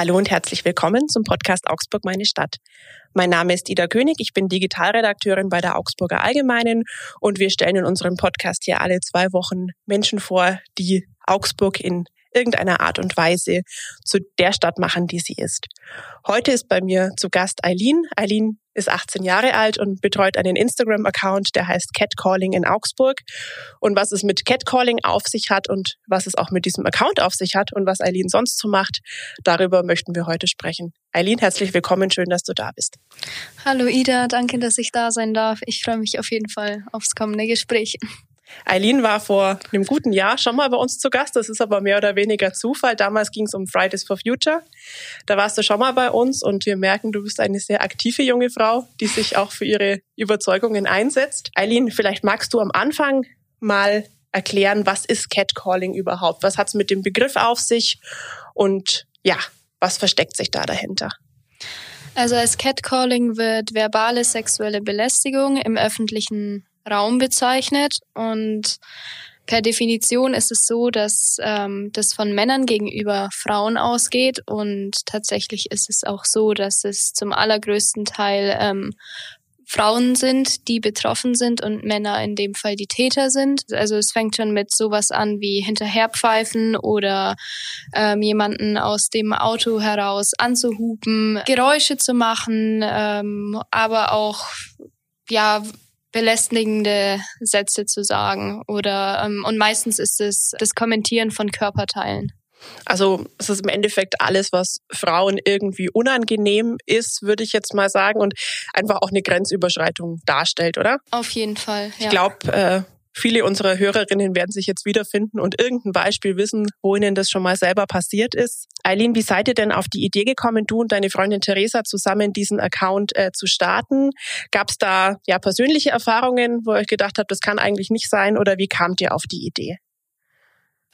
Hallo und herzlich willkommen zum Podcast Augsburg meine Stadt. Mein Name ist Ida König, ich bin Digitalredakteurin bei der Augsburger Allgemeinen und wir stellen in unserem Podcast hier alle zwei Wochen Menschen vor, die Augsburg in irgendeiner Art und Weise zu der Stadt machen, die sie ist. Heute ist bei mir zu Gast Eileen. Eileen ist 18 Jahre alt und betreut einen Instagram-Account, der heißt Catcalling in Augsburg. Und was es mit Catcalling auf sich hat und was es auch mit diesem Account auf sich hat und was Eileen sonst so macht, darüber möchten wir heute sprechen. Eileen, herzlich willkommen, schön, dass du da bist. Hallo Ida, danke, dass ich da sein darf. Ich freue mich auf jeden Fall aufs kommende Gespräch. Eileen war vor einem guten Jahr schon mal bei uns zu Gast. Das ist aber mehr oder weniger Zufall. Damals ging es um Fridays for Future. Da warst du schon mal bei uns und wir merken, du bist eine sehr aktive junge Frau, die sich auch für ihre Überzeugungen einsetzt. Eileen, vielleicht magst du am Anfang mal erklären, was ist Catcalling überhaupt? Was hat es mit dem Begriff auf sich? Und ja, was versteckt sich da dahinter? Also als Catcalling wird verbale sexuelle Belästigung im öffentlichen Raum bezeichnet und per Definition ist es so, dass ähm, das von Männern gegenüber Frauen ausgeht und tatsächlich ist es auch so, dass es zum allergrößten Teil ähm, Frauen sind, die betroffen sind und Männer in dem Fall die Täter sind. Also es fängt schon mit sowas an wie hinterherpfeifen oder ähm, jemanden aus dem Auto heraus anzuhupen, Geräusche zu machen, ähm, aber auch ja belästigende Sätze zu sagen oder ähm, und meistens ist es das Kommentieren von Körperteilen. Also es ist im Endeffekt alles, was Frauen irgendwie unangenehm ist, würde ich jetzt mal sagen, und einfach auch eine Grenzüberschreitung darstellt, oder? Auf jeden Fall. Ja. Ich glaube, äh, Viele unserer Hörerinnen werden sich jetzt wiederfinden und irgendein Beispiel wissen, wo ihnen das schon mal selber passiert ist. Eileen, wie seid ihr denn auf die Idee gekommen, du und deine Freundin Theresa zusammen diesen Account äh, zu starten? Gab es da ja persönliche Erfahrungen, wo ihr euch gedacht habt, das kann eigentlich nicht sein oder wie kamt ihr auf die Idee?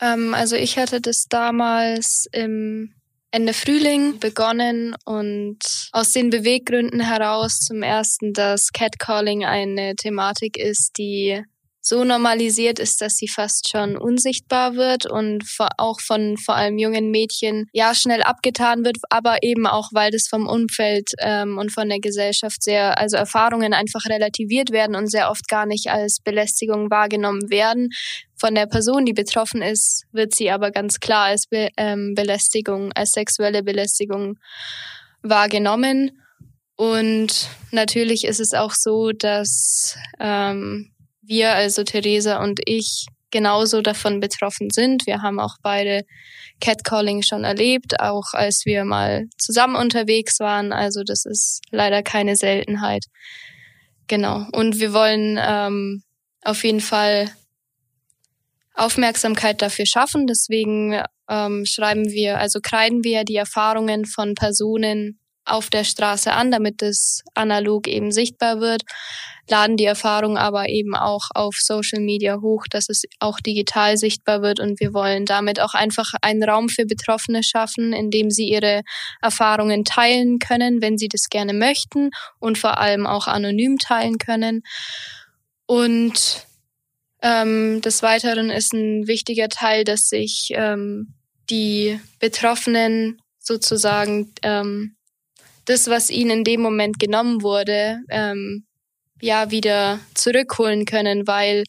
Ähm, also ich hatte das damals im Ende Frühling begonnen und aus den Beweggründen heraus zum ersten, dass Catcalling eine Thematik ist, die so normalisiert ist, dass sie fast schon unsichtbar wird und auch von vor allem jungen Mädchen ja schnell abgetan wird, aber eben auch, weil das vom Umfeld ähm, und von der Gesellschaft sehr, also Erfahrungen einfach relativiert werden und sehr oft gar nicht als Belästigung wahrgenommen werden. Von der Person, die betroffen ist, wird sie aber ganz klar als Be ähm, Belästigung, als sexuelle Belästigung wahrgenommen. Und natürlich ist es auch so, dass ähm, wir, also Theresa und ich, genauso davon betroffen sind. Wir haben auch beide Catcalling schon erlebt, auch als wir mal zusammen unterwegs waren. Also das ist leider keine Seltenheit. Genau. Und wir wollen ähm, auf jeden Fall Aufmerksamkeit dafür schaffen. Deswegen ähm, schreiben wir, also kreiden wir die Erfahrungen von Personen auf der Straße an, damit es analog eben sichtbar wird, laden die Erfahrung aber eben auch auf Social Media hoch, dass es auch digital sichtbar wird und wir wollen damit auch einfach einen Raum für Betroffene schaffen, in dem sie ihre Erfahrungen teilen können, wenn sie das gerne möchten und vor allem auch anonym teilen können. Und ähm, des Weiteren ist ein wichtiger Teil, dass sich ähm, die Betroffenen sozusagen ähm, das, was ihnen in dem Moment genommen wurde, ähm, ja, wieder zurückholen können, weil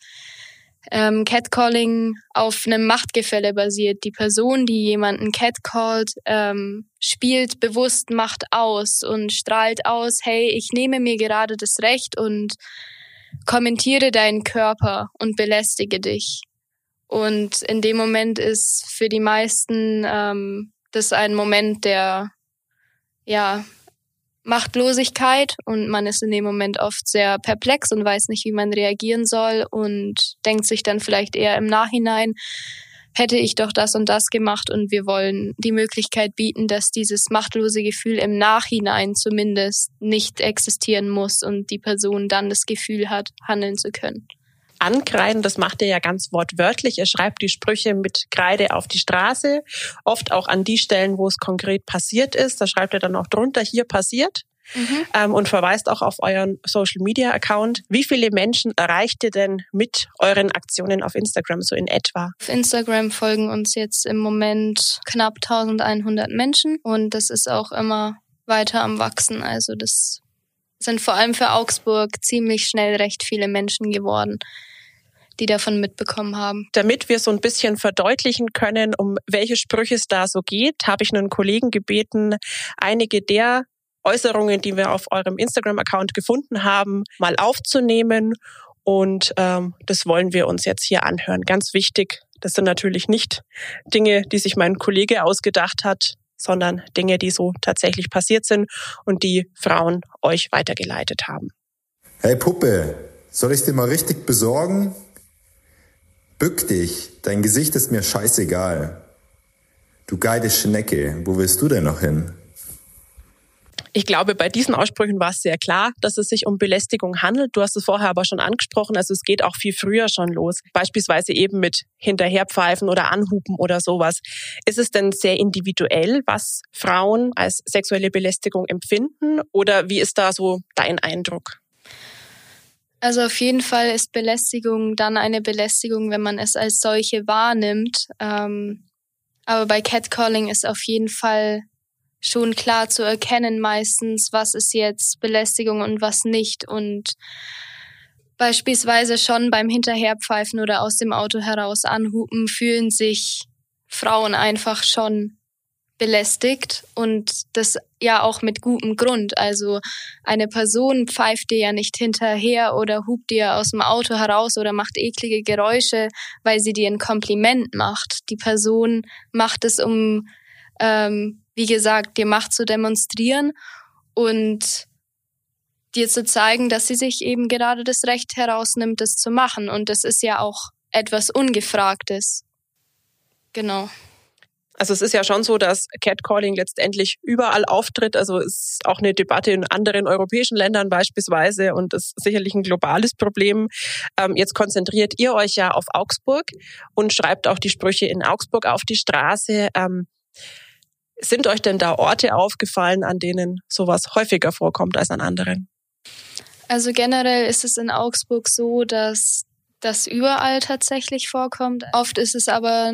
ähm, Catcalling auf einem Machtgefälle basiert. Die Person, die jemanden catcallt, ähm, spielt bewusst Macht aus und strahlt aus, hey, ich nehme mir gerade das Recht und kommentiere deinen Körper und belästige dich. Und in dem Moment ist für die meisten ähm, das ein Moment der ja Machtlosigkeit und man ist in dem Moment oft sehr perplex und weiß nicht, wie man reagieren soll und denkt sich dann vielleicht eher im Nachhinein, hätte ich doch das und das gemacht und wir wollen die Möglichkeit bieten, dass dieses machtlose Gefühl im Nachhinein zumindest nicht existieren muss und die Person dann das Gefühl hat, handeln zu können ankreiden. Das macht er ja ganz wortwörtlich. Er schreibt die Sprüche mit Kreide auf die Straße, oft auch an die Stellen, wo es konkret passiert ist. Da schreibt er dann auch drunter, hier passiert. mhm. ähm, und verweist auch auf euren Social Media Account. Wie viele Menschen erreicht ihr denn mit euren Aktionen auf Instagram so in etwa? Auf Instagram folgen uns jetzt im Moment knapp 1100 Menschen und das ist auch immer weiter am Wachsen. Also das sind vor allem für Augsburg ziemlich schnell recht viele Menschen geworden die davon mitbekommen haben. Damit wir so ein bisschen verdeutlichen können, um welche Sprüche es da so geht, habe ich einen Kollegen gebeten, einige der Äußerungen, die wir auf eurem Instagram-Account gefunden haben, mal aufzunehmen. Und ähm, das wollen wir uns jetzt hier anhören. Ganz wichtig, das sind natürlich nicht Dinge, die sich mein Kollege ausgedacht hat, sondern Dinge, die so tatsächlich passiert sind und die Frauen euch weitergeleitet haben. Hey Puppe, soll ich dir mal richtig besorgen? Bück dich, dein Gesicht ist mir scheißegal. Du geile Schnecke, wo willst du denn noch hin? Ich glaube, bei diesen Aussprüchen war es sehr klar, dass es sich um Belästigung handelt. Du hast es vorher aber schon angesprochen. Also es geht auch viel früher schon los. Beispielsweise eben mit Hinterherpfeifen oder Anhupen oder sowas. Ist es denn sehr individuell, was Frauen als sexuelle Belästigung empfinden? Oder wie ist da so dein Eindruck? Also auf jeden Fall ist Belästigung dann eine Belästigung, wenn man es als solche wahrnimmt. Ähm, aber bei Catcalling ist auf jeden Fall schon klar zu erkennen meistens, was ist jetzt Belästigung und was nicht. Und beispielsweise schon beim Hinterherpfeifen oder aus dem Auto heraus anhupen fühlen sich Frauen einfach schon belästigt und das ja auch mit gutem Grund. Also eine Person pfeift dir ja nicht hinterher oder hupt dir aus dem Auto heraus oder macht eklige Geräusche, weil sie dir ein Kompliment macht. Die Person macht es, um ähm, wie gesagt, dir Macht zu demonstrieren und dir zu zeigen, dass sie sich eben gerade das Recht herausnimmt, das zu machen. Und das ist ja auch etwas Ungefragtes. Genau. Also es ist ja schon so, dass Catcalling letztendlich überall auftritt. Also es ist auch eine Debatte in anderen europäischen Ländern beispielsweise und das ist sicherlich ein globales Problem. Ähm, jetzt konzentriert ihr euch ja auf Augsburg und schreibt auch die Sprüche in Augsburg auf die Straße. Ähm, sind euch denn da Orte aufgefallen, an denen sowas häufiger vorkommt als an anderen? Also generell ist es in Augsburg so, dass das überall tatsächlich vorkommt. Oft ist es aber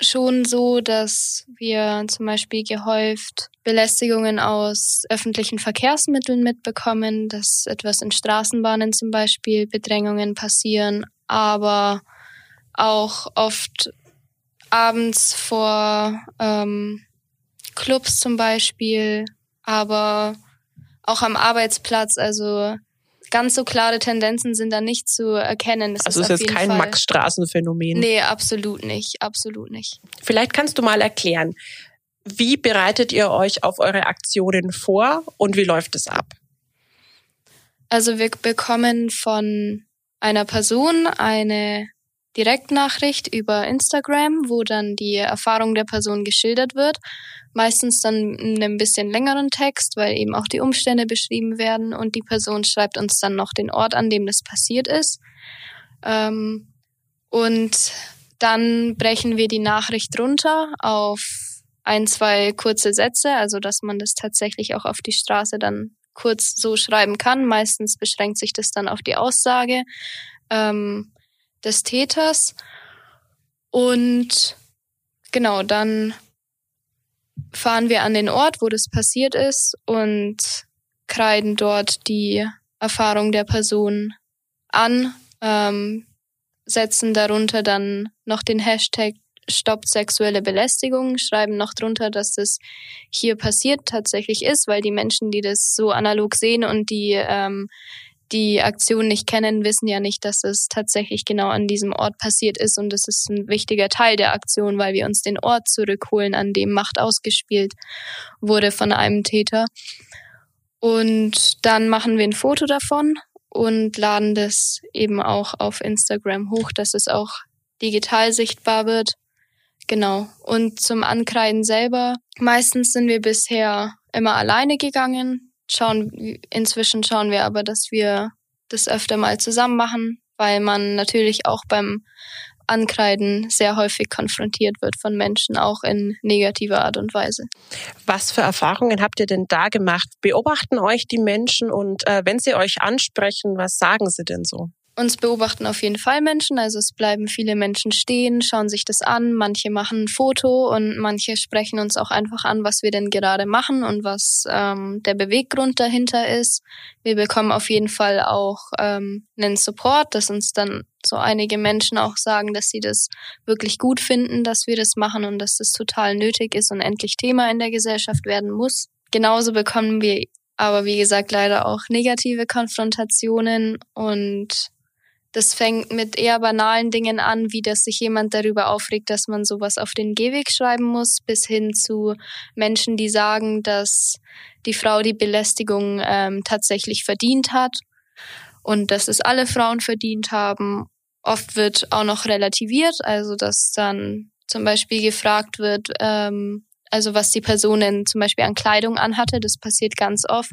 schon so, dass wir zum Beispiel gehäuft Belästigungen aus öffentlichen Verkehrsmitteln mitbekommen, dass etwas in Straßenbahnen zum Beispiel Bedrängungen passieren, aber auch oft abends vor ähm, Clubs zum Beispiel, aber auch am Arbeitsplatz. Also ganz so klare Tendenzen sind da nicht zu erkennen. Das also ist, ist jetzt kein Max-Straßen-Phänomen. Nee, absolut nicht, absolut nicht. Vielleicht kannst du mal erklären, wie bereitet ihr euch auf eure Aktionen vor und wie läuft es ab? Also wir bekommen von einer Person eine Direktnachricht über Instagram, wo dann die Erfahrung der Person geschildert wird. Meistens dann in einem bisschen längeren Text, weil eben auch die Umstände beschrieben werden und die Person schreibt uns dann noch den Ort, an dem das passiert ist. Ähm, und dann brechen wir die Nachricht runter auf ein, zwei kurze Sätze, also dass man das tatsächlich auch auf die Straße dann kurz so schreiben kann. Meistens beschränkt sich das dann auf die Aussage. Ähm, des Täters. Und genau, dann fahren wir an den Ort, wo das passiert ist und kreiden dort die Erfahrung der Person an, ähm, setzen darunter dann noch den Hashtag stoppt sexuelle Belästigung, schreiben noch drunter, dass das hier passiert tatsächlich ist, weil die Menschen, die das so analog sehen und die ähm, die Aktion nicht kennen, wissen ja nicht, dass es tatsächlich genau an diesem Ort passiert ist. Und das ist ein wichtiger Teil der Aktion, weil wir uns den Ort zurückholen, an dem Macht ausgespielt wurde von einem Täter. Und dann machen wir ein Foto davon und laden das eben auch auf Instagram hoch, dass es auch digital sichtbar wird. Genau. Und zum Ankreiden selber. Meistens sind wir bisher immer alleine gegangen schauen, inzwischen schauen wir aber, dass wir das öfter mal zusammen machen, weil man natürlich auch beim Ankreiden sehr häufig konfrontiert wird von Menschen, auch in negativer Art und Weise. Was für Erfahrungen habt ihr denn da gemacht? Beobachten euch die Menschen und äh, wenn sie euch ansprechen, was sagen sie denn so? Uns beobachten auf jeden Fall Menschen, also es bleiben viele Menschen stehen, schauen sich das an, manche machen ein Foto und manche sprechen uns auch einfach an, was wir denn gerade machen und was ähm, der Beweggrund dahinter ist. Wir bekommen auf jeden Fall auch ähm, einen Support, dass uns dann so einige Menschen auch sagen, dass sie das wirklich gut finden, dass wir das machen und dass das total nötig ist und endlich Thema in der Gesellschaft werden muss. Genauso bekommen wir aber wie gesagt leider auch negative Konfrontationen und das fängt mit eher banalen Dingen an, wie dass sich jemand darüber aufregt, dass man sowas auf den Gehweg schreiben muss, bis hin zu Menschen, die sagen, dass die Frau die Belästigung ähm, tatsächlich verdient hat und dass es alle Frauen verdient haben. Oft wird auch noch relativiert, also dass dann zum Beispiel gefragt wird, ähm, also was die Personen zum Beispiel an Kleidung anhatte. Das passiert ganz oft.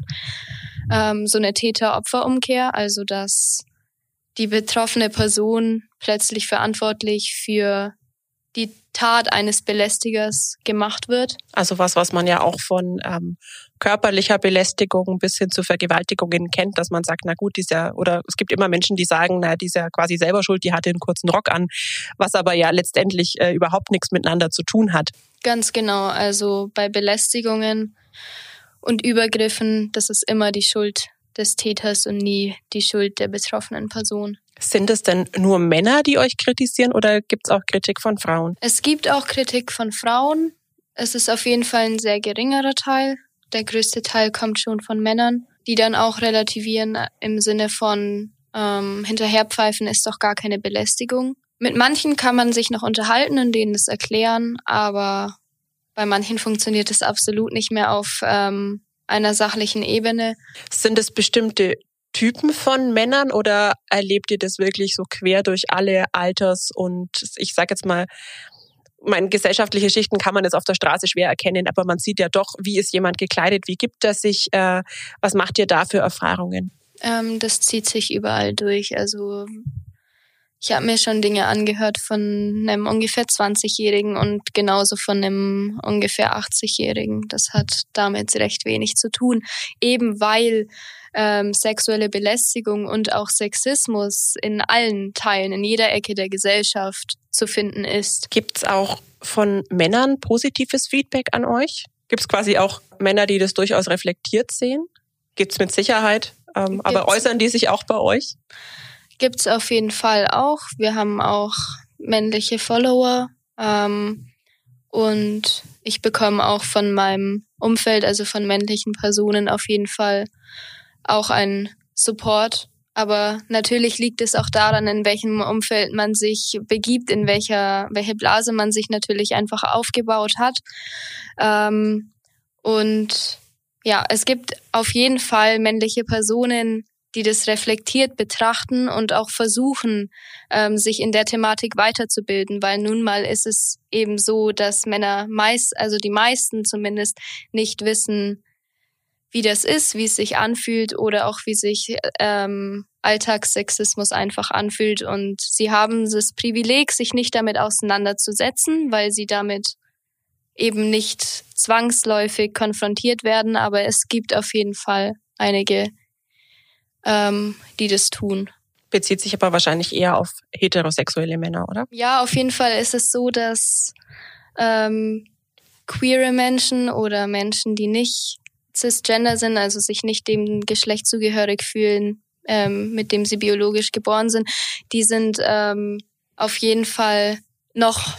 Ähm, so eine Täter-Opfer-Umkehr, also dass die betroffene Person plötzlich verantwortlich für die Tat eines Belästigers gemacht wird. Also was, was man ja auch von ähm, körperlicher Belästigung bis hin zu Vergewaltigungen kennt, dass man sagt, na gut, dieser, oder es gibt immer Menschen, die sagen, na, dieser quasi selber schuld, die hatte einen kurzen Rock an, was aber ja letztendlich äh, überhaupt nichts miteinander zu tun hat. Ganz genau. Also bei Belästigungen und Übergriffen, das ist immer die Schuld des Täters und nie die Schuld der betroffenen Person. Sind es denn nur Männer, die euch kritisieren oder gibt es auch Kritik von Frauen? Es gibt auch Kritik von Frauen. Es ist auf jeden Fall ein sehr geringerer Teil. Der größte Teil kommt schon von Männern, die dann auch relativieren im Sinne von ähm, hinterherpfeifen ist doch gar keine Belästigung. Mit manchen kann man sich noch unterhalten und denen das erklären, aber bei manchen funktioniert es absolut nicht mehr auf ähm, einer sachlichen Ebene. Sind es bestimmte Typen von Männern oder erlebt ihr das wirklich so quer durch alle Alters und ich sage jetzt mal, meine gesellschaftliche Schichten kann man jetzt auf der Straße schwer erkennen, aber man sieht ja doch, wie ist jemand gekleidet, wie gibt er sich, äh, was macht ihr da für Erfahrungen? Ähm, das zieht sich überall durch. Also ich habe mir schon Dinge angehört von einem ungefähr 20-Jährigen und genauso von einem ungefähr 80-Jährigen. Das hat damit recht wenig zu tun, eben weil ähm, sexuelle Belästigung und auch Sexismus in allen Teilen, in jeder Ecke der Gesellschaft zu finden ist. Gibt es auch von Männern positives Feedback an euch? Gibt es quasi auch Männer, die das durchaus reflektiert sehen? Gibt es mit Sicherheit. Ähm, aber äußern die sich auch bei euch? Gibt's auf jeden Fall auch. Wir haben auch männliche Follower ähm, und ich bekomme auch von meinem Umfeld, also von männlichen Personen auf jeden Fall auch einen Support. Aber natürlich liegt es auch daran, in welchem Umfeld man sich begibt, in welcher, welche Blase man sich natürlich einfach aufgebaut hat. Ähm, und ja, es gibt auf jeden Fall männliche Personen, die das reflektiert betrachten und auch versuchen, ähm, sich in der Thematik weiterzubilden, weil nun mal ist es eben so, dass Männer meist, also die meisten zumindest, nicht wissen, wie das ist, wie es sich anfühlt oder auch wie sich ähm, Alltagssexismus einfach anfühlt. Und sie haben das Privileg, sich nicht damit auseinanderzusetzen, weil sie damit eben nicht zwangsläufig konfrontiert werden. Aber es gibt auf jeden Fall einige ähm, die das tun. Bezieht sich aber wahrscheinlich eher auf heterosexuelle Männer, oder? Ja, auf jeden Fall ist es so, dass ähm, queere Menschen oder Menschen, die nicht cisgender sind, also sich nicht dem Geschlecht zugehörig fühlen, ähm, mit dem sie biologisch geboren sind, die sind ähm, auf jeden Fall noch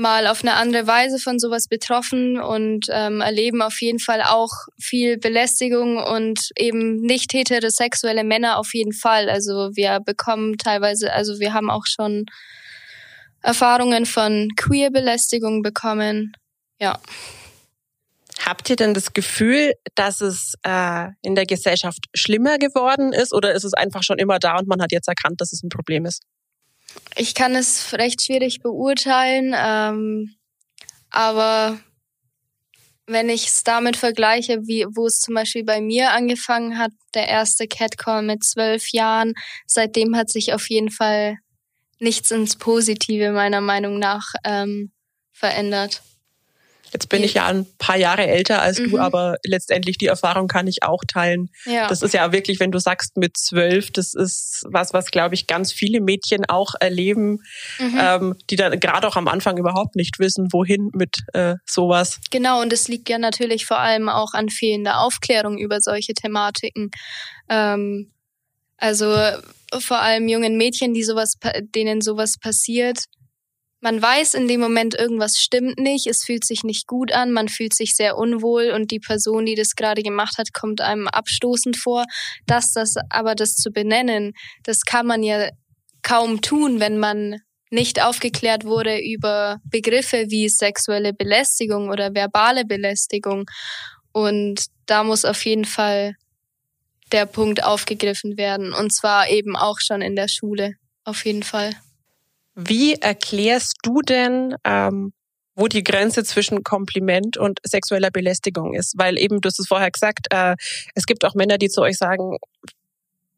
mal auf eine andere Weise von sowas betroffen und ähm, erleben auf jeden Fall auch viel Belästigung und eben nicht heterosexuelle Männer auf jeden Fall. Also wir bekommen teilweise, also wir haben auch schon Erfahrungen von Queer-Belästigung bekommen. Ja. Habt ihr denn das Gefühl, dass es äh, in der Gesellschaft schlimmer geworden ist oder ist es einfach schon immer da und man hat jetzt erkannt, dass es ein Problem ist? Ich kann es recht schwierig beurteilen, ähm, aber wenn ich es damit vergleiche, wie, wo es zum Beispiel bei mir angefangen hat, der erste Catcall mit zwölf Jahren, seitdem hat sich auf jeden Fall nichts ins Positive meiner Meinung nach ähm, verändert. Jetzt bin ich ja ein paar Jahre älter als mhm. du, aber letztendlich die Erfahrung kann ich auch teilen. Ja. Das ist ja wirklich, wenn du sagst mit zwölf, das ist was, was glaube ich ganz viele Mädchen auch erleben, mhm. ähm, die dann gerade auch am Anfang überhaupt nicht wissen, wohin mit äh, sowas. Genau, und es liegt ja natürlich vor allem auch an fehlender Aufklärung über solche Thematiken. Ähm, also vor allem jungen Mädchen, die sowas, denen sowas passiert, man weiß in dem Moment, irgendwas stimmt nicht, es fühlt sich nicht gut an, man fühlt sich sehr unwohl und die Person, die das gerade gemacht hat, kommt einem abstoßend vor. Das, das, aber das zu benennen, das kann man ja kaum tun, wenn man nicht aufgeklärt wurde über Begriffe wie sexuelle Belästigung oder verbale Belästigung. Und da muss auf jeden Fall der Punkt aufgegriffen werden. Und zwar eben auch schon in der Schule. Auf jeden Fall. Wie erklärst du denn, ähm, wo die Grenze zwischen Kompliment und sexueller Belästigung ist? Weil eben, du hast es vorher gesagt, äh, es gibt auch Männer, die zu euch sagen,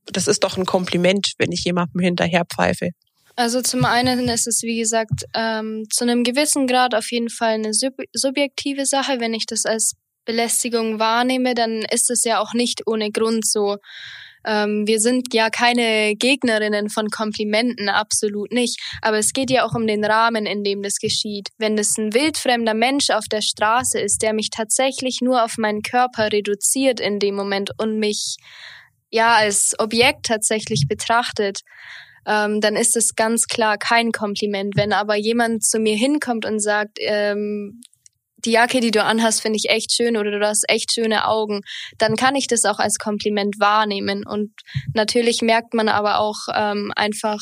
das ist doch ein Kompliment, wenn ich jemandem hinterher pfeife. Also zum einen ist es, wie gesagt, ähm, zu einem gewissen Grad auf jeden Fall eine sub subjektive Sache. Wenn ich das als Belästigung wahrnehme, dann ist es ja auch nicht ohne Grund so. Ähm, wir sind ja keine Gegnerinnen von Komplimenten, absolut nicht. Aber es geht ja auch um den Rahmen, in dem das geschieht. Wenn das ein wildfremder Mensch auf der Straße ist, der mich tatsächlich nur auf meinen Körper reduziert in dem Moment und mich ja als Objekt tatsächlich betrachtet, ähm, dann ist es ganz klar kein Kompliment. Wenn aber jemand zu mir hinkommt und sagt, ähm, die Jacke, die du anhast, finde ich echt schön oder du hast echt schöne Augen, dann kann ich das auch als Kompliment wahrnehmen. Und natürlich merkt man aber auch ähm, einfach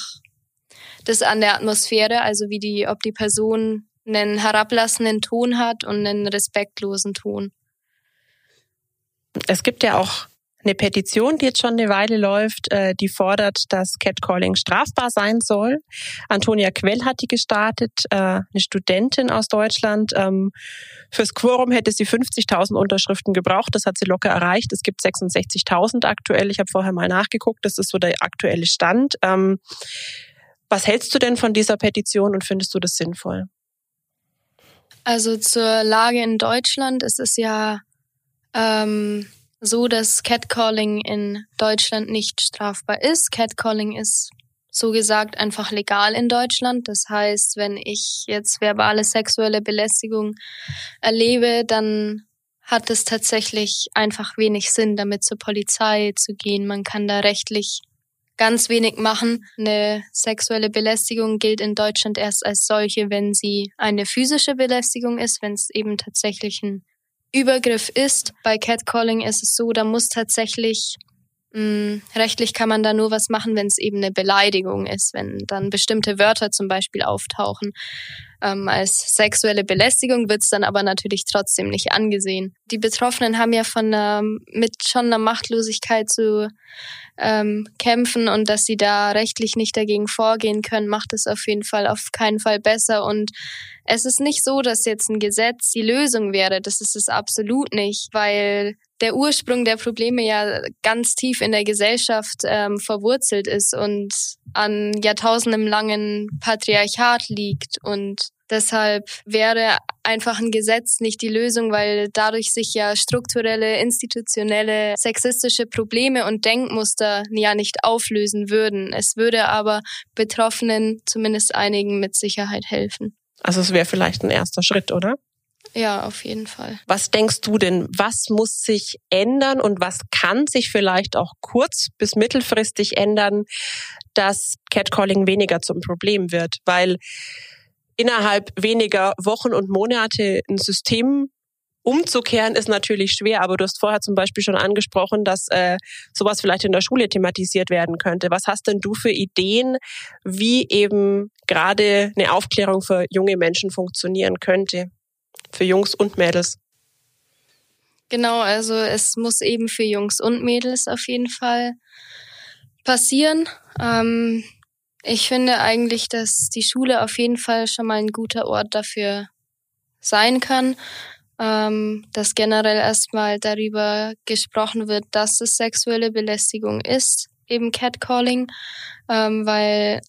das an der Atmosphäre, also wie die, ob die Person einen herablassenden Ton hat und einen respektlosen Ton. Es gibt ja auch eine Petition, die jetzt schon eine Weile läuft, äh, die fordert, dass Catcalling strafbar sein soll. Antonia Quell hat die gestartet, äh, eine Studentin aus Deutschland. Ähm, fürs Quorum hätte sie 50.000 Unterschriften gebraucht. Das hat sie locker erreicht. Es gibt 66.000 aktuell. Ich habe vorher mal nachgeguckt. Das ist so der aktuelle Stand. Ähm, was hältst du denn von dieser Petition und findest du das sinnvoll? Also zur Lage in Deutschland ist es ja ähm, so, dass Catcalling in Deutschland nicht strafbar ist. Catcalling ist so gesagt einfach legal in Deutschland. Das heißt, wenn ich jetzt verbale sexuelle Belästigung erlebe, dann hat es tatsächlich einfach wenig Sinn, damit zur Polizei zu gehen. Man kann da rechtlich ganz wenig machen. Eine sexuelle Belästigung gilt in Deutschland erst als solche, wenn sie eine physische Belästigung ist, wenn es eben tatsächlich ein Übergriff ist. Bei Catcalling ist es so, da muss tatsächlich mh, mm, rechtlich kann man da nur was machen, wenn es eben eine Beleidigung ist, wenn dann bestimmte Wörter zum Beispiel auftauchen. Ähm, als sexuelle Belästigung wird es dann aber natürlich trotzdem nicht angesehen. Die Betroffenen haben ja von einer, mit schon einer Machtlosigkeit zu ähm, kämpfen und dass sie da rechtlich nicht dagegen vorgehen können, macht es auf jeden Fall auf keinen Fall besser. Und es ist nicht so, dass jetzt ein Gesetz die Lösung wäre. Das ist es absolut nicht, weil der Ursprung der Probleme ja ganz tief in der Gesellschaft ähm, verwurzelt ist und an jahrtausendem langen Patriarchat liegt und Deshalb wäre einfach ein Gesetz nicht die Lösung, weil dadurch sich ja strukturelle, institutionelle, sexistische Probleme und Denkmuster ja nicht auflösen würden. Es würde aber Betroffenen, zumindest einigen, mit Sicherheit helfen. Also es wäre vielleicht ein erster Schritt, oder? Ja, auf jeden Fall. Was denkst du denn, was muss sich ändern und was kann sich vielleicht auch kurz bis mittelfristig ändern, dass Catcalling weniger zum Problem wird? Weil innerhalb weniger Wochen und Monate ein System umzukehren ist natürlich schwer, aber du hast vorher zum Beispiel schon angesprochen, dass äh, sowas vielleicht in der Schule thematisiert werden könnte. Was hast denn du für Ideen, wie eben gerade eine Aufklärung für junge Menschen funktionieren könnte? Für Jungs und Mädels. Genau, also es muss eben für Jungs und Mädels auf jeden Fall passieren. Ähm, ich finde eigentlich, dass die Schule auf jeden Fall schon mal ein guter Ort dafür sein kann, ähm, dass generell erstmal darüber gesprochen wird, dass es sexuelle Belästigung ist, eben Catcalling, ähm, weil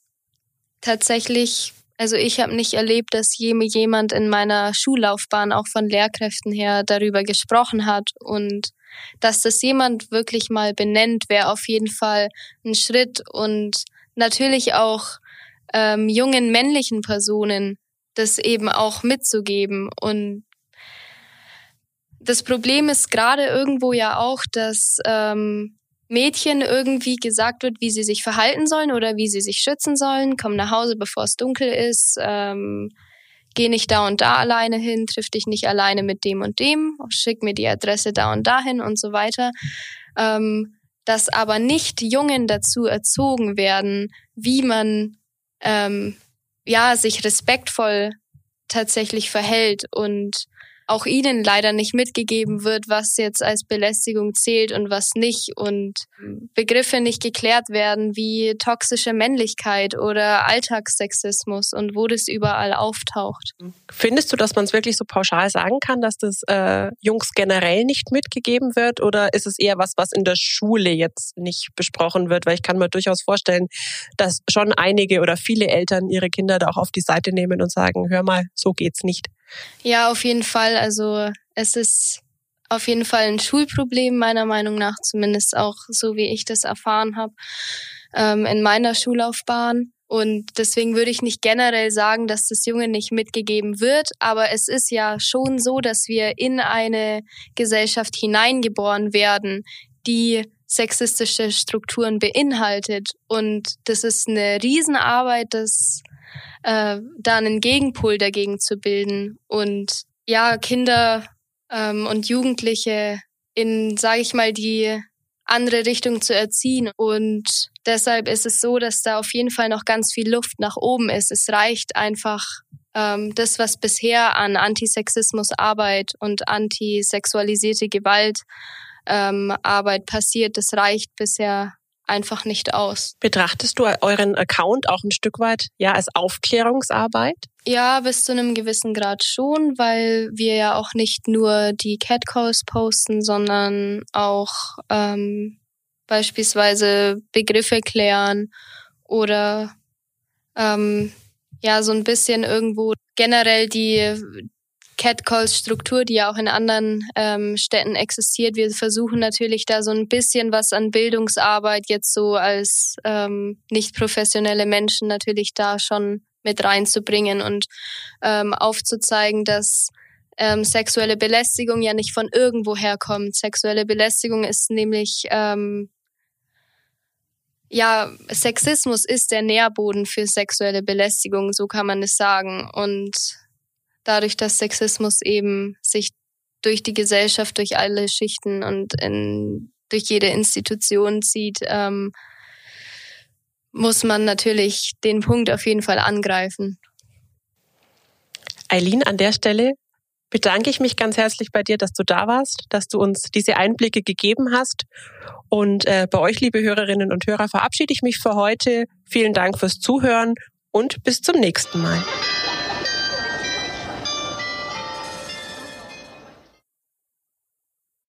tatsächlich, also ich habe nicht erlebt, dass jemand in meiner Schullaufbahn auch von Lehrkräften her darüber gesprochen hat und dass das jemand wirklich mal benennt, wäre auf jeden Fall ein Schritt. Und natürlich auch ähm, jungen männlichen Personen das eben auch mitzugeben. Und das Problem ist gerade irgendwo ja auch, dass ähm, Mädchen irgendwie gesagt wird, wie sie sich verhalten sollen oder wie sie sich schützen sollen. Komm nach Hause, bevor es dunkel ist. Ähm, geh nicht da und da alleine hin, triff dich nicht alleine mit dem und dem, schick mir die Adresse da und dahin und so weiter. Ähm, dass aber nicht Jungen dazu erzogen werden, wie man ähm, ja sich respektvoll tatsächlich verhält und auch ihnen leider nicht mitgegeben wird, was jetzt als Belästigung zählt und was nicht und Begriffe nicht geklärt werden wie toxische Männlichkeit oder Alltagssexismus und wo das überall auftaucht. Findest du, dass man es wirklich so pauschal sagen kann, dass das äh, Jungs generell nicht mitgegeben wird oder ist es eher was, was in der Schule jetzt nicht besprochen wird? Weil ich kann mir durchaus vorstellen, dass schon einige oder viele Eltern ihre Kinder da auch auf die Seite nehmen und sagen, hör mal, so geht's nicht. Ja, auf jeden Fall. Also es ist auf jeden Fall ein Schulproblem, meiner Meinung nach, zumindest auch so, wie ich das erfahren habe ähm, in meiner Schullaufbahn. Und deswegen würde ich nicht generell sagen, dass das Junge nicht mitgegeben wird, aber es ist ja schon so, dass wir in eine Gesellschaft hineingeboren werden, die sexistische Strukturen beinhaltet. Und das ist eine Riesenarbeit, das äh, da einen Gegenpol dagegen zu bilden und ja, Kinder ähm, und Jugendliche in, sage ich mal, die andere Richtung zu erziehen. Und deshalb ist es so, dass da auf jeden Fall noch ganz viel Luft nach oben ist. Es reicht einfach ähm, das, was bisher an Antisexismusarbeit und antisexualisierte Gewalt ähm, Arbeit passiert, das reicht bisher einfach nicht aus. Betrachtest du euren Account auch ein Stück weit ja als Aufklärungsarbeit? Ja, bis zu einem gewissen Grad schon, weil wir ja auch nicht nur die Catcalls posten, sondern auch ähm, beispielsweise Begriffe klären oder ähm, ja so ein bisschen irgendwo generell die Catcalls-Struktur, die ja auch in anderen ähm, Städten existiert. Wir versuchen natürlich da so ein bisschen was an Bildungsarbeit jetzt so als ähm, nicht professionelle Menschen natürlich da schon mit reinzubringen und ähm, aufzuzeigen, dass ähm, sexuelle Belästigung ja nicht von irgendwo herkommt. Sexuelle Belästigung ist nämlich ähm, ja, Sexismus ist der Nährboden für sexuelle Belästigung, so kann man es sagen. Und dadurch, dass Sexismus eben sich durch die Gesellschaft, durch alle Schichten und in, durch jede Institution zieht, ähm, muss man natürlich den Punkt auf jeden Fall angreifen. Eileen, an der Stelle bedanke ich mich ganz herzlich bei dir, dass du da warst, dass du uns diese Einblicke gegeben hast. Und äh, bei euch, liebe Hörerinnen und Hörer, verabschiede ich mich für heute. Vielen Dank fürs Zuhören und bis zum nächsten Mal.